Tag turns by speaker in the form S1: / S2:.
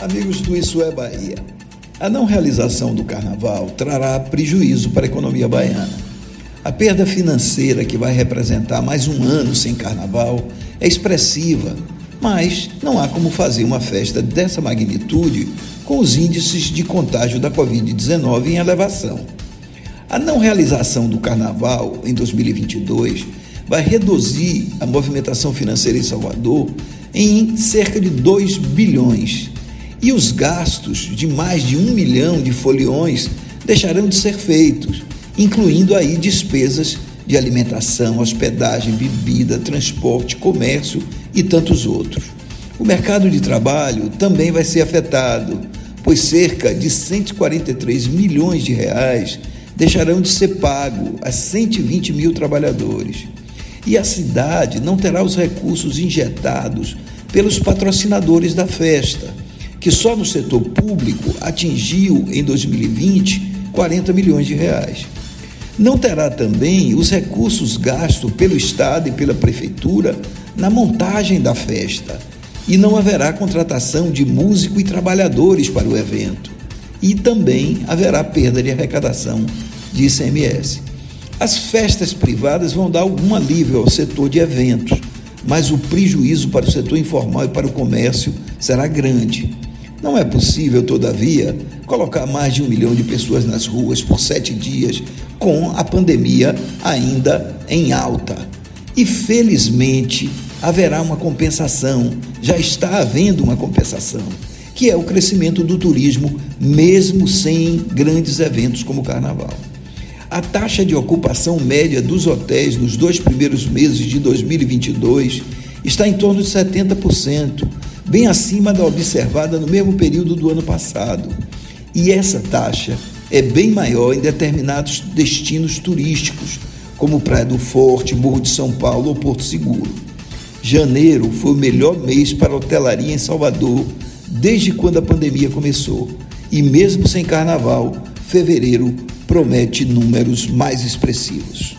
S1: Amigos do Isso é Bahia, a não realização do carnaval trará prejuízo para a economia baiana. A perda financeira que vai representar mais um ano sem carnaval é expressiva, mas não há como fazer uma festa dessa magnitude com os índices de contágio da Covid-19 em elevação. A não realização do carnaval em 2022 vai reduzir a movimentação financeira em Salvador em cerca de 2 bilhões e os gastos de mais de um milhão de foliões deixarão de ser feitos, incluindo aí despesas de alimentação, hospedagem, bebida, transporte, comércio e tantos outros. O mercado de trabalho também vai ser afetado, pois cerca de 143 milhões de reais deixarão de ser pago a 120 mil trabalhadores. E a cidade não terá os recursos injetados pelos patrocinadores da festa que só no setor público atingiu em 2020 40 milhões de reais. Não terá também os recursos gastos pelo Estado e pela Prefeitura na montagem da festa, e não haverá contratação de músico e trabalhadores para o evento. E também haverá perda de arrecadação de ICMS. As festas privadas vão dar algum alívio ao setor de eventos, mas o prejuízo para o setor informal e para o comércio será grande. Não é possível, todavia, colocar mais de um milhão de pessoas nas ruas por sete dias com a pandemia ainda em alta. E felizmente haverá uma compensação, já está havendo uma compensação, que é o crescimento do turismo, mesmo sem grandes eventos como o carnaval. A taxa de ocupação média dos hotéis nos dois primeiros meses de 2022 está em torno de 70%, bem acima da observada no mesmo período do ano passado. E essa taxa é bem maior em determinados destinos turísticos, como Praia do Forte, Morro de São Paulo ou Porto Seguro. Janeiro foi o melhor mês para hotelaria em Salvador desde quando a pandemia começou. E mesmo sem carnaval, fevereiro promete números mais expressivos.